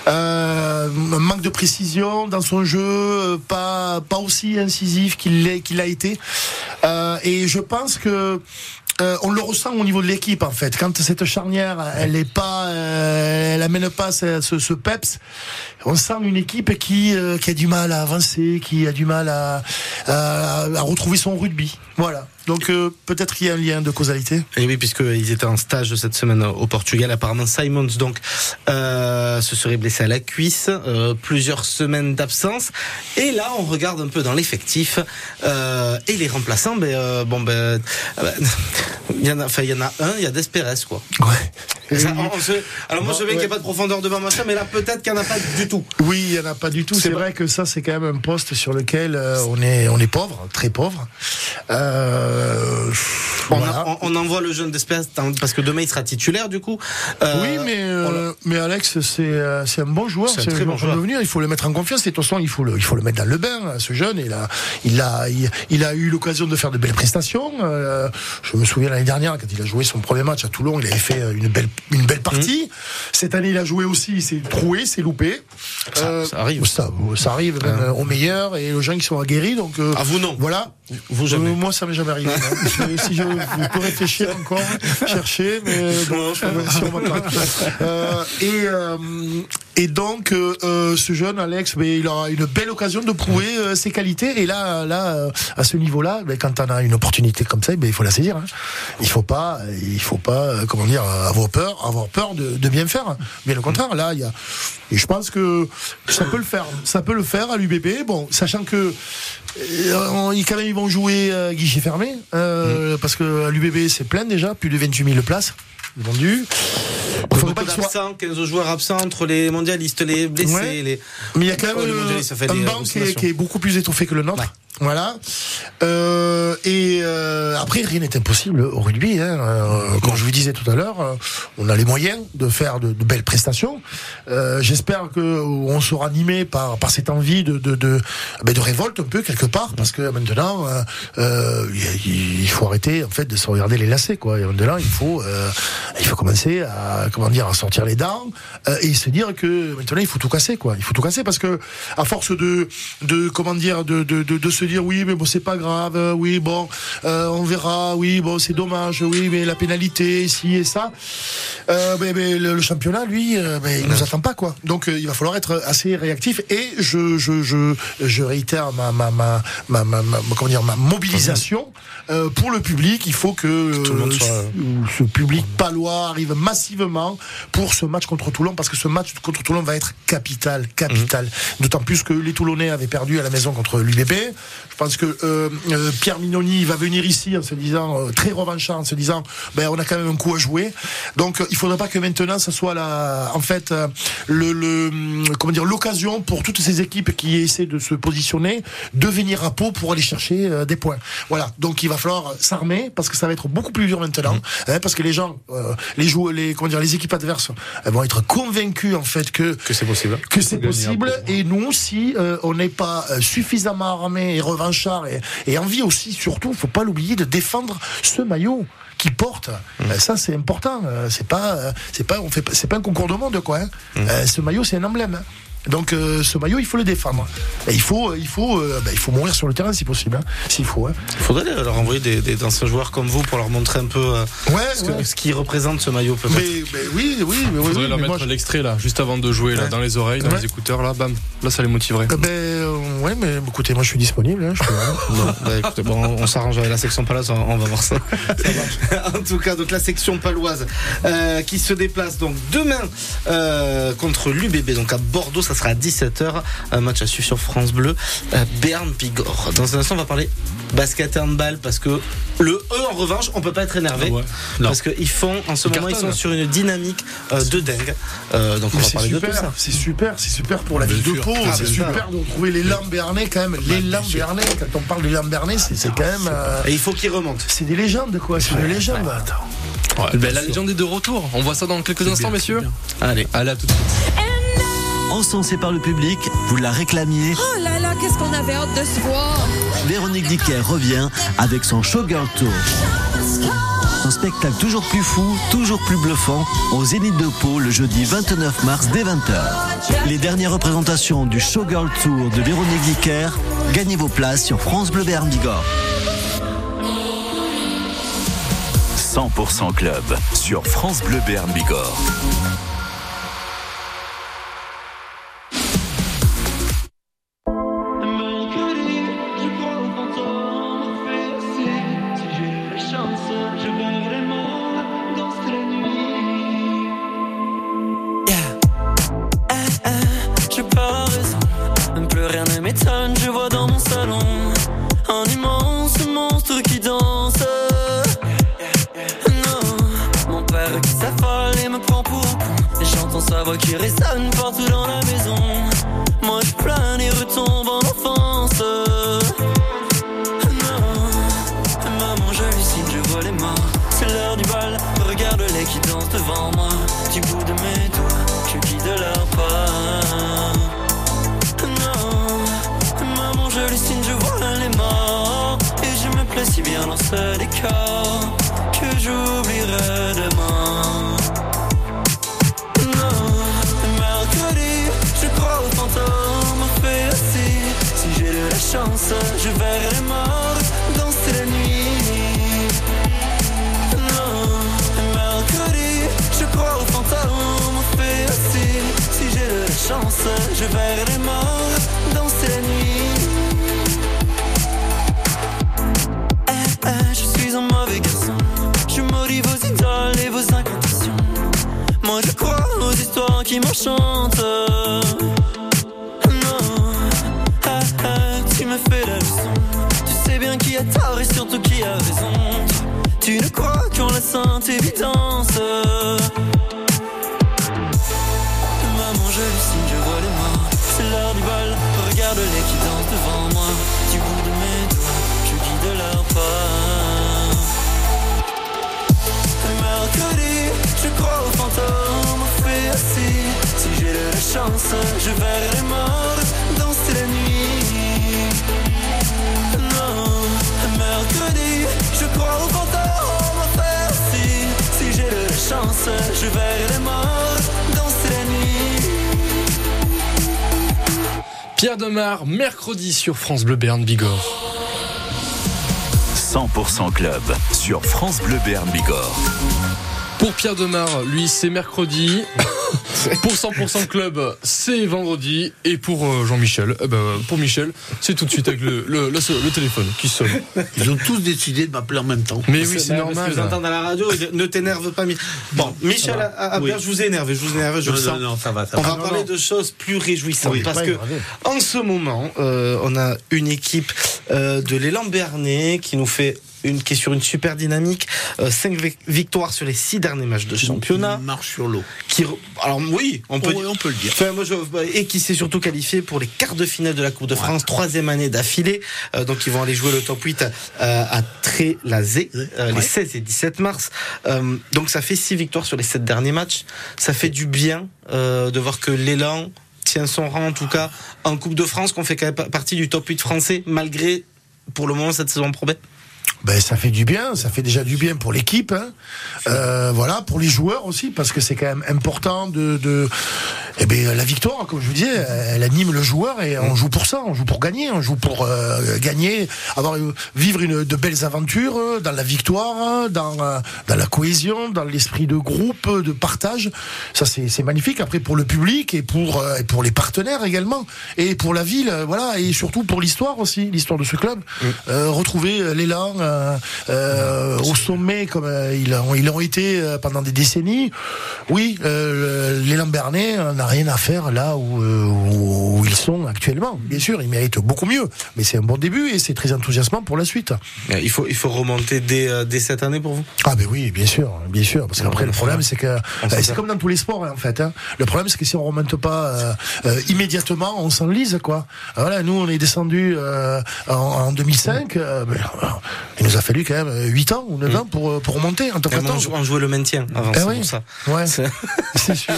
Euh, un manque de précision dans son jeu, euh, pas pas aussi incisif qu'il qu'il a été. Euh, et je pense que euh, on le ressent au niveau de l'équipe en fait. Quand cette charnière, elle est pas, euh, elle amène pas ce, ce, ce peps. On sent une équipe qui euh, qui a du mal à avancer, qui a du mal à à, à retrouver son rugby. Voilà. Donc euh, peut-être qu'il y a un lien de causalité. Et oui, puisqu'ils étaient en stage cette semaine au Portugal. Apparemment, Simons donc euh, se serait blessé à la cuisse, euh, plusieurs semaines d'absence. Et là, on regarde un peu dans l'effectif et les remplaçants. Ben bon ben, il y en a, enfin il y en a un, il y a Desperes quoi. Ouais. Ça, on- on se- alors moi je veux bien qu'il n'y ait pas de profondeur devant machin, mais là peut-être qu'il n'y en a pas du tout. Oui, il y en a pas du tout. C'est vrai que ça, c'est quand même un poste sur lequel on est on est pauvre, très pauvre. Euh, On, voilà. a- on- on envoie le jeune dans- parce que demain il sera titulaire du coup. Euh, oui, mais, euh, mais Alex, c'est euh, c'est un bon joueur. C'est un très bon joueur. devenir. Il faut le mettre en confiance. Et de toute façon, il faut le, il faut le mettre dans le bain, ce jeune. Il a, il a, il, il a eu l'occasion de faire de belles prestations. Euh, je me souviens l'année dernière, quand il a joué son premier match à Toulon, il avait fait une belle, une belle partie. Cette année, il a joué aussi. Il s'est troué, s'est loupé. Euh, ça arrive. Ça, ça arrive même euh, aux meilleurs et aux gens qui sont aguerris. Donc, euh, Ah, vous non. Voilà. Vous jamais. Euh, moi, ça m'est jamais arrivé. hein. Si je vous peux réfléchir encore, chercher, mais bon, si on va pas. Et, euh, Et donc, euh, euh, ce jeune Alex, mais il aura une belle occasion de prouver euh, ses qualités. Et là, là, euh, à ce niveau-là, ben, quand on a une opportunité comme ça, ben, il faut la saisir. Hein. Il faut pas, il faut pas, euh, comment dire, avoir peur, avoir peur de, de bien faire. Bien au contraire, là, il y a, et je pense que ça peut le faire. Ça peut le faire à l'UBB. Bon, sachant que ils- quand même, ils vont jouer guichet fermé, euh, parce que à l'UBB c'est plein déjà, plus de 28 000 places vendues. Il faudrait pas soient d'absents, 15 joueurs absents entre les mondialistes, les blessés, Ouais. les. Mais il y a quand Oh, même ça euh, un banc qui est, qui est beaucoup plus étoffé que le nôtre. Voilà. Euh, et euh, après, rien n'est impossible au rugby. Hein. Euh, comme je vous disais tout à l'heure, euh, on a les moyens de faire de, belles prestations. Euh, J'espère que on sera animé par par cette envie de de, de, ben, de révolte un peu quelque part, parce que maintenant, euh, euh, il, faut arrêter en fait de se regarder les lacets. Quoi. Et maintenant, il faut euh, il faut commencer à comment dire à sortir les dents euh, et se dire que maintenant il faut tout casser. Quoi. Il faut tout casser parce que à force de de comment dire de, de, de se dire oui mais bon c'est pas grave euh, oui bon euh, on verra oui bon c'est dommage oui mais la pénalité ici et ça. Euh, mais, mais le, le championnat lui euh, ben, il nous attend pas quoi. Donc il va falloir être assez réactif et je je je, je réitère ma ma, ma ma ma ma comment dire ma mobilisation pour le public. Il faut que ce, ce public palois arrive massivement pour ce match contre Toulon parce que ce match contre Toulon va être capital capital. D'autant plus que les Toulonnais avaient perdu à la maison contre l'UBB je pense que euh, euh, Pierre Mignoni va venir ici en se disant euh, très revanchard en se disant ben on a quand même un coup à jouer. Donc il faudrait pas que maintenant ça soit la en fait le, le hum, comment dire l'occasion pour toutes ces équipes qui essaient de se positionner de venir à Pau pour aller chercher des points. Voilà. Donc il va falloir s'armer parce que ça va être beaucoup plus dur maintenant hein, parce que les gens euh, les joueurs les comment dire les équipes adverses elles vont être convaincus en fait que Que c'est possible. que c'est possible. et nous si euh, on n'est pas suffisamment armé et revanchard et, et envie aussi surtout faut pas l'oublier de défendre ce maillot qui porte Euh, ça c'est important Euh, c'est pas euh, c'est pas on fait pas- c'est pas un concours de monde quoi hein. Euh, ce maillot c'est un emblème hein. Donc euh, ce maillot il faut le défendre et il faut il faut euh, ben, il faut mourir sur le terrain si possible hein, s'il faut hein. Il faudrait leur envoyer des, des anciens joueurs comme vous pour leur montrer un peu euh, ce, ouais. ce qui représente ce maillot peut-être. mais, mais oui oui mais oui, Faudrait oui, leur mais mettre l'extrait là, juste avant de jouer là, Ouais. dans les oreilles, dans Ouais. les écouteurs là, bam, là ça les motiverait. Euh, ben euh, ouais mais écoutez moi je suis disponible hein, je peux- Bon, bah, écoutez, bon, on, on s'arrange avec la section paloise, on, on va voir ça. en tout cas, donc la section paloise euh, qui se déplace donc demain euh, contre l'UBB, donc à Bordeaux, ça sera à 17h, un match à suivre sur France Bleu, euh, Berne Bigorre. Dans un instant, on va parler basket et handball parce que le E en revanche, on peut pas être énervé Ah ouais. Parce qu'ils font en ce Ils moment ils sont sur une dynamique euh, de dingue. Euh, donc on Mais va parler de tout super, ça. c'est super, c'est super pour la Bien ville de sûr. Pau, Ah, c'est bien super de retrouver les Bernay quand même, les Bernay, quand on parle de lampes Bernay, c'est c'est quand même, euh, Et il faut qu'ils remontent. c'est des légendes quoi, c'est une légende. Ben, la légende est de retour. On voit ça dans quelques instants, messieurs. Allez. Allez, à tout de suite. Encensé par le public, vous la réclamiez. Oh là là, qu'est-ce qu'on avait hâte de se voir. Véronique Dicker revient avec son Showgirl Tour. Un spectacle toujours plus fou, toujours plus bluffant, au Zénith de Pau le jeudi 29 mars dès 20h. Les dernières représentations du Showgirl Tour de Véronique Dicker, gagnez vos places sur France Bleu Béarn Bigorre. 100% Club sur France Bleu Béarn Bigorre. Qui résonne partout dans la maison. Moi je plane et retombe en enfance. Non, maman j'hallucine, je vois les morts. C'est l'heure du bal, regarde-les qui dansent devant moi. Du bout de mes doigts, je guide leur pas. Non, maman j'hallucine, je vois les morts. Et je me plais si bien dans ce décor que j'oublierai je verrai mort dans cette nuit. Eh, eh, je suis un mauvais garçon. Je maudis vos idoles et vos incantations. Moi, je crois aux histoires qui m'enchantent. Non, eh, eh, tu me fais la leçon. Tu sais bien qui a tort et surtout qui a raison. Tu ne crois qu'en la sainte évidence. Chance, je verrai les morts danser la nuit. Non, mercredi, je crois au fait assis. Si j'ai de la chance, je verrai les morts danser la nuit. Pierre Demar, mercredi sur France Bleu Béarn Bigorre. 100% Club sur France Bleu Béarn Bigorre. Pour Pierre Demar, lui, c'est mercredi. Pour 100% Club, c'est vendredi. Et pour euh, Jean-Michel, eh ben, pour Michel, c'est tout de suite avec le, le, le- le téléphone qui sonne. Ils ont tous décidé de m'appeler en même temps. Mais oui, c'est Bah, Parce normal. que j'entends dans la radio, ne t'énerve pas. Bon, Michel, à- à- Oui. je vous ai énervé, je vous ai énervé, je Non, le non, sens. non, ça va, ça On va. parler non. de choses plus réjouissantes Oui, parce que énervé. en ce moment, euh, on a une équipe euh, de l'élan Bernay qui nous fait une qui est sur une super dynamique, 5 victoires sur les 6 derniers matchs de championnat. Marche sur l'eau. Qui, alors oui, on peut, on peut le dire. Enfin, moi, je- et qui s'est surtout qualifié pour les quarts de finale de la Coupe de France, troisième année d'affilée. Euh, donc ils vont aller jouer le top 8 à, à Trélazé, euh, les Ouais. 16 et 17 mars. Euh, donc ça fait six victoires sur les sept derniers matchs. Ça fait du bien euh, de voir que l'élan tient son rang, en tout cas en Coupe de France, qu'on fait quand même pa- partie du top 8 français, malgré pour le moment cette saison pro B. Ben, ça fait du bien, ça fait déjà du bien pour l'équipe, hein. Euh, voilà, pour les joueurs aussi, parce que c'est quand même important de, de eh ben, la victoire, comme je vous disais, elle anime le joueur et on joue pour ça, on joue pour gagner, on joue pour euh, gagner, avoir euh, vivre une, de belles aventures dans la victoire, dans, dans la cohésion, dans l'esprit de groupe, de partage. Ça, c'est magnifique. Après, pour le public et pour, et pour les partenaires également, et pour la ville, voilà, et surtout pour l'histoire aussi, l'histoire de ce club. Euh, retrouver l'élan euh, euh, au sommet comme euh, ils ont, ils ont été pendant des décennies. Oui, Bernet euh, n'a rien à faire là où, où ils sont actuellement. Bien sûr, ils méritent beaucoup mieux, mais c'est un bon début et c'est très enthousiasmant pour la suite. Il faut, il faut remonter dès, dès cette année pour vous? Ah ben oui, bien sûr, bien sûr. Parce qu'après le problème c'est que c'est comme dans tous les sports hein, en fait. Hein. Le problème c'est que si on remonte pas immédiatement, on s'enlise quoi. Ah, Voilà, nous on est descendu euh, en, en 2005. euh, ben, euh, il nous a fallu quand même 8 ans ou 9 ans pour euh, pour remonter en tant on, qu'attente. jou- on jouait le maintien avant, Eh c'est oui. pour ça. Ouais, C'est- sûr.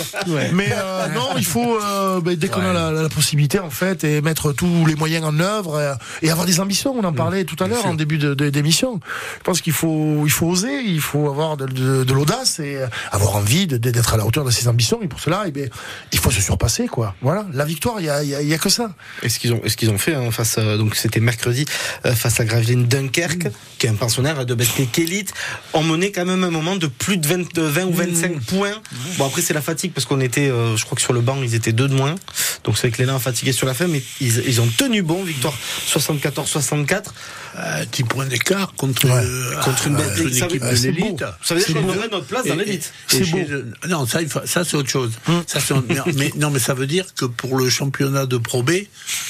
Mais euh, non, il faut euh, ben, dès qu'on a la, la possibilité en fait et mettre tous les moyens en œuvre euh, et avoir des ambitions. On en parlait tout à l'heure en début de- de- d'émission. Je pense qu'il faut il faut oser, il faut avoir de, de- de l'audace et euh, avoir envie de- de- d'être à la hauteur de ses ambitions. Et pour cela, eh ben, il faut se surpasser quoi. Voilà, la victoire, il y a, il y a- il y a que ça. Et ce qu'ils ont, ce qu'ils ont fait hein, face, à- donc c'était mercredi euh, face à Gravelines Dunkerque, Mm. Qui est un pensionnaire de Betclic Elite, ont mené quand même un moment de plus de 20, de 20 ou 25 Mm. points. Bon après c'est la fatigue parce qu'on était, euh, je crois que sur le banc ils étaient deux de moins, donc c'est que l'élan fatigué sur la fin, mais ils, ils ont tenu bon, victoire 74-64. Euh, 10 points d'écart contre, euh, Contre une euh, belle- une équipe de l'élite. Ça veut dire qu'on aurait notre place dans l'élite. C'est beau. le- Non, ça, ça c'est autre chose. Ça, c'est- mais, mais- non, mais ça veut dire que pour le championnat de Pro B,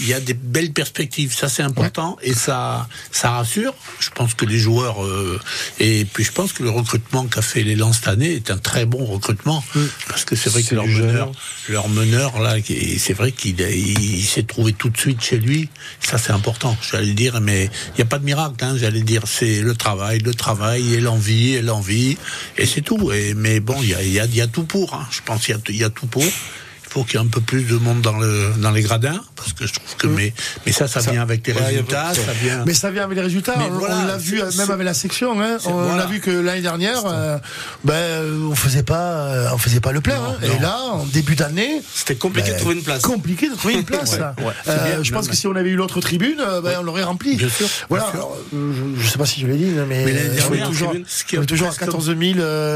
il y a des belles perspectives. Ça, c'est important et ça, ça rassure. Je pense que les joueurs euh, et puis je pense que le recrutement qu'a fait l'élan cette année est un très bon recrutement parce que c'est vrai que leur meneur, leur meneur là, c'est vrai qu'il il, s'est trouvé tout de suite chez lui. Ça, c'est important. J'allais dire, mais il n'y a pas de miracle. Hein, j'allais dire, c'est le travail, le travail et l'envie et l'envie et c'est tout. Et, mais bon, il y a, y, a, y a tout pour. hein. Je pense qu'il y y a tout pour. Il faut qu'il y ait un peu plus de monde dans, le, dans les gradins, parce que je trouve que. Mais, mais ça, ça, Ça- vient avec les Ouais, résultats, ça vient. Mais ça vient avec les résultats. Mais on voilà, l'a vu même avec la section. Hein. On voilà. a vu que l'année dernière, euh, ben, on faisait pas, euh, on faisait pas le plein. Non, hein. non. Et là, en début d'année, C'était compliqué Ben, de trouver une place. compliqué de trouver une place. Ouais, là. ouais, Euh, bien, je pense que si on avait eu l'autre tribune, ben, on l'aurait rempli. Bien sûr, Voilà. bien sûr. alors, je, je sais pas si je l'ai dit, mais, Mais l'année dernière, toujours, tribune, ce qui on est toujours à presque- 14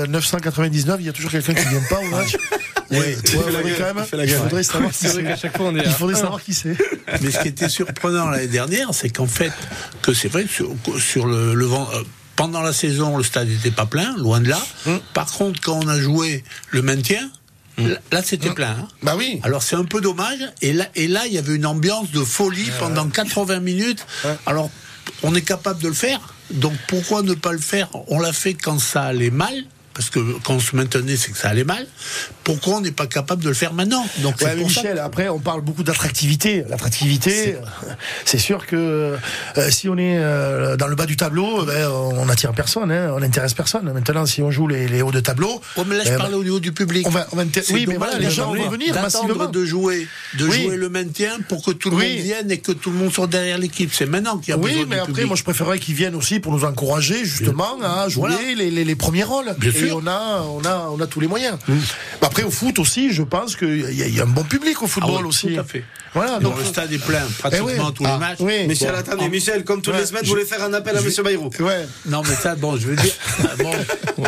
999. Il y a toujours quelqu'un qui ne vient pas au match. Ouais, faudrait quand même. Il faudrait savoir qui C'est vrai c'est. qu'à chaque fois on est. Il à faudrait un. savoir qui c'est. Mais ce qui était surprenant l'année dernière, c'est qu'en fait, que c'est vrai que sur, sur le, le vent- euh, pendant la saison, le stade n'était pas plein, loin de là. Hum. Par contre, quand on a joué le maintien, Là, là, c'était plein. hein. Bah oui. Alors c'est un peu dommage. Et là, et là, il y avait une ambiance de folie pendant 80 minutes. Alors, on est capable de le faire. Donc pourquoi ne pas le faire? On l'a fait quand ça allait mal. Parce que quand on se maintenait, c'est que ça allait mal. Pourquoi on n'est pas capable de le faire maintenant Donc Ouais, mais ça Michel, après, on parle beaucoup d'attractivité. L'attractivité, c'est sûr que euh, si on est euh, dans le bas du tableau, ben, on n'attire personne, hein, on n'intéresse personne. Maintenant, si on joue les, les hauts de tableau. Mais là, je ben, parlais au niveau du public. On va, on va oui, mais voilà, les gens vont venir massivement. de jouer, de Oui. jouer le maintien pour que tout le Oui. monde vienne et que tout le monde soit derrière l'équipe. C'est maintenant qu'il y a Oui, besoin mais du après, public. moi, je préférerais qu'ils viennent aussi pour nous encourager, justement, à jouer Voilà. les, les, les premiers rôles. Bien Et sûr. on a, on a, on a tous les moyens. Après, au foot aussi, je pense qu'il y, a- il y a un bon public au football Ah oui, aussi. tout à fait. Voilà, Donc donc. le stade est plein pratiquement Eh oui. tous les Ah, matchs. oui. Michel, Bon, attendez, en- Michel, comme toutes Ouais, les semaines, je- vous voulez faire un appel à je- Monsieur Bayrou. Ouais. Non, mais ça, bon, je veux dire. ah, bon,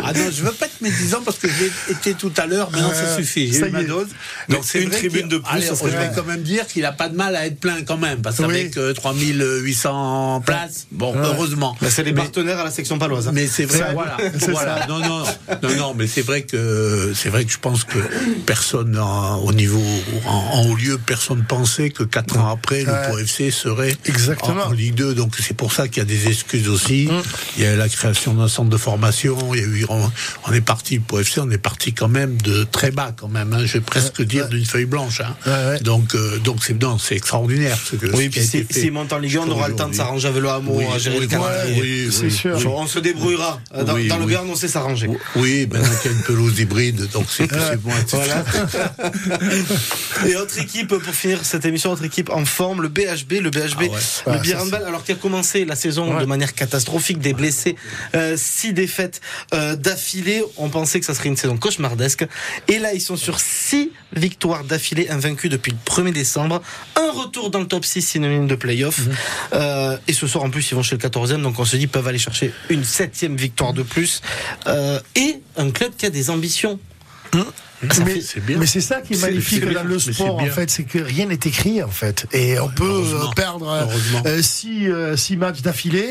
ah non, je veux pas être médisant parce que j'ai été tout à l'heure, mais non, ça Euh, suffit. ça J'ai eu ma dose. Donc c'est une tribune de plus, Allez, je vais quand même dire qu'il a pas de mal à être plein quand même, parce qu'avec euh, 3800 places, bon, heureusement. Bah, c'est les Mais- partenaires à la section paloise. hein. Mais c'est vrai, voilà, voilà. Non, non, non, non, mais c'est vrai que c'est vrai que je pense que personne au niveau en, en haut lieu, personne pensait que quatre ans après le Ouais. Pau FC serait Exactement. en, en Ligue 2. Donc c'est pour ça qu'il y a des excuses aussi. Mm. Il y a eu la création d'un centre de formation. Il y a eu, on, on est parti le Pau FC, on est parti quand même de très bas quand même. Hein, je vais presque dire d'une feuille blanche. Hein. Ouais. Donc euh, donc c'est non, c'est extraordinaire ce que. Oui, ce puis si- s'il monte en Ligue 1, on aura le temps de s'arranger avec le hameau, Oui, à gérer oui, le oui, c'est oui, sûr. oui. On se débrouillera. Dans, Oui, dans le oui. Béarn, on sait s'arranger. Oui, maintenant qu'il y a une pelouse hybride, donc c'est c'est moins. Voilà. Et autre équipe, pour finir cette émission, autre équipe en forme, le BHB, le BHB, Ah ouais. le ça, Handball, alors qui a commencé la saison Ouais. de manière catastrophique, des blessés, euh, six défaites euh, d'affilée. On pensait que ça serait une saison cauchemardesque. Et là, ils sont sur six victoires d'affilée, invaincus depuis le 1er décembre. Un retour dans le top 6 synonyme de playoff. Euh, et ce soir, en plus, ils vont chez le 14e. Donc on se dit, ils peuvent aller chercher une septième victoire de plus. Et un club qui a des ambitions. Ah, ça mais fait- c'est bien. mais c'est ça qui est magnifique bien. dans le sport en fait, c'est que rien n'est écrit en fait, et on peut euh, perdre euh, euh, six, six matchs d'affilée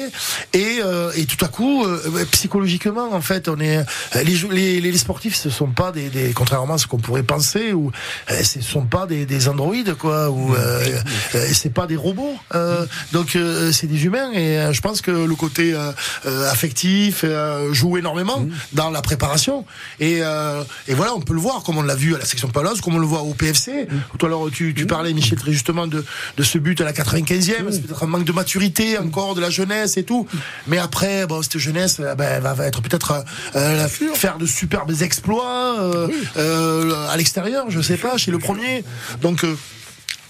et, euh, et tout à coup euh, psychologiquement en fait, on est les, jou- les, les sportifs ce sont pas des, des contrairement à ce qu'on pourrait penser ou ce sont pas des, des androïdes quoi ou c'est pas des robots donc c'est des humains. Et je pense que le côté affectif joue énormément dans la préparation. Et, et voilà on peut le voir comme on l'a vu à la section paloise comme on le voit au PFC tout à l'heure tu, tu parlais Michel très justement de, de ce but à la 95e c'est peut-être un manque de maturité encore de la jeunesse et tout. Mais après bon cette jeunesse euh, ben, va, va être peut-être euh, la- faire de superbes exploits euh, euh, à l'extérieur je sais pas chez le premier. Donc euh,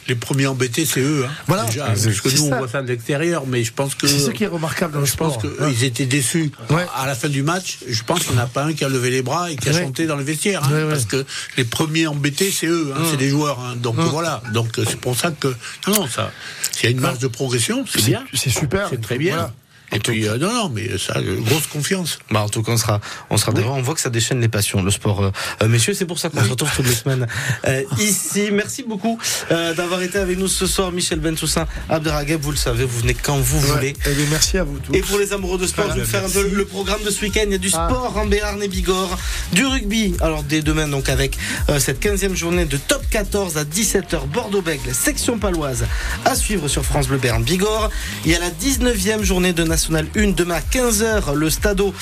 Les premiers embêtés, c'est eux. Hein, Voilà. déjà, parce que nous, ça. on voit ça de l'extérieur, mais je pense que. c'est ce qui est remarquable dans le Je pense qu'ils étaient déçus. Ouais. À la fin du match, je pense qu'il n'y en a pas un qui a levé les bras et qui a Ouais. chanté dans le vestiaire. hein, Ouais, ouais. Parce que les premiers embêtés, c'est eux, hein, c'est des joueurs. donc voilà. Donc euh, c'est pour ça que. Non, non, ça. S'il y a une marge de progression, c'est bien. c'est super C'est très bien. Voilà. Et puis, euh, non, non, mais ça, euh, grosse confiance. Bah en tout cas, on sera, on sera devant. On voit que ça déchaîne les passions, le sport. euh, euh, messieurs, c'est pour ça qu'on se retrouve toutes les semaines euh, ici. Merci beaucoup euh, d'avoir été avec nous ce soir, Michel Bentoussaint, Abderrageb. Vous le savez, vous venez quand vous Ouais. voulez. Eh bien, merci à vous tous Et pour les amoureux de sport, je vais vous faire un peu le programme de ce week-end. Il y a du Ah. sport en Béarn et Bigorre, du rugby. Alors dès demain, donc avec euh, cette 15e journée de top 14 à 17h, Bordeaux-Bègle, section paloise, à suivre sur France Bleu Béarn Bigorre. Il y a la 19e journée de National 1 demain à 15h, le Stadeau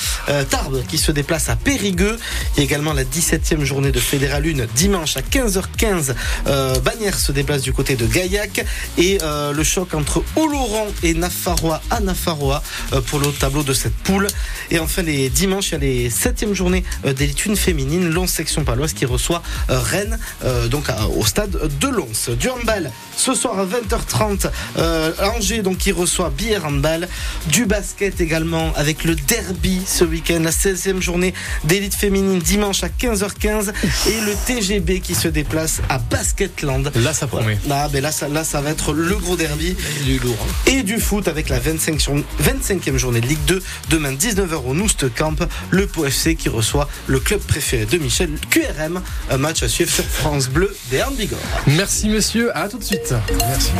Tarbes qui se déplace à Périgueux. Il y a également la 17e journée de Fédéral 1 dimanche à 15h15. Euh, Bagnères se déplace du côté de Gaillac et euh, le choc entre Oloron et Nafarroa à Nafarroa euh, pour le tableau de cette poule. Et enfin, les dimanches, il y a les 7e journées euh, d'élite 1 féminine, Lons section paloise qui reçoit Rennes, donc au stade de Lons. Du handball, ce soir à 20h30, euh, Angers donc qui reçoit Bière handball. Du basket également avec le derby ce week-end, la 16e journée d'élite féminine dimanche à 15h15 et le TGB qui se déplace à Basketland. Là, ça promet. Là, ben là, ça, là, ça va être le gros derby. Du lourd. hein. Et du foot avec la 25, jour- 25e journée de Ligue 2. Demain, 19h au Noust Camp, le Pau FC qui reçoit le club préféré de Michel, QRM. Un match à suivre sur France Bleu des Bigorre. Merci messieurs, à tout de suite. merci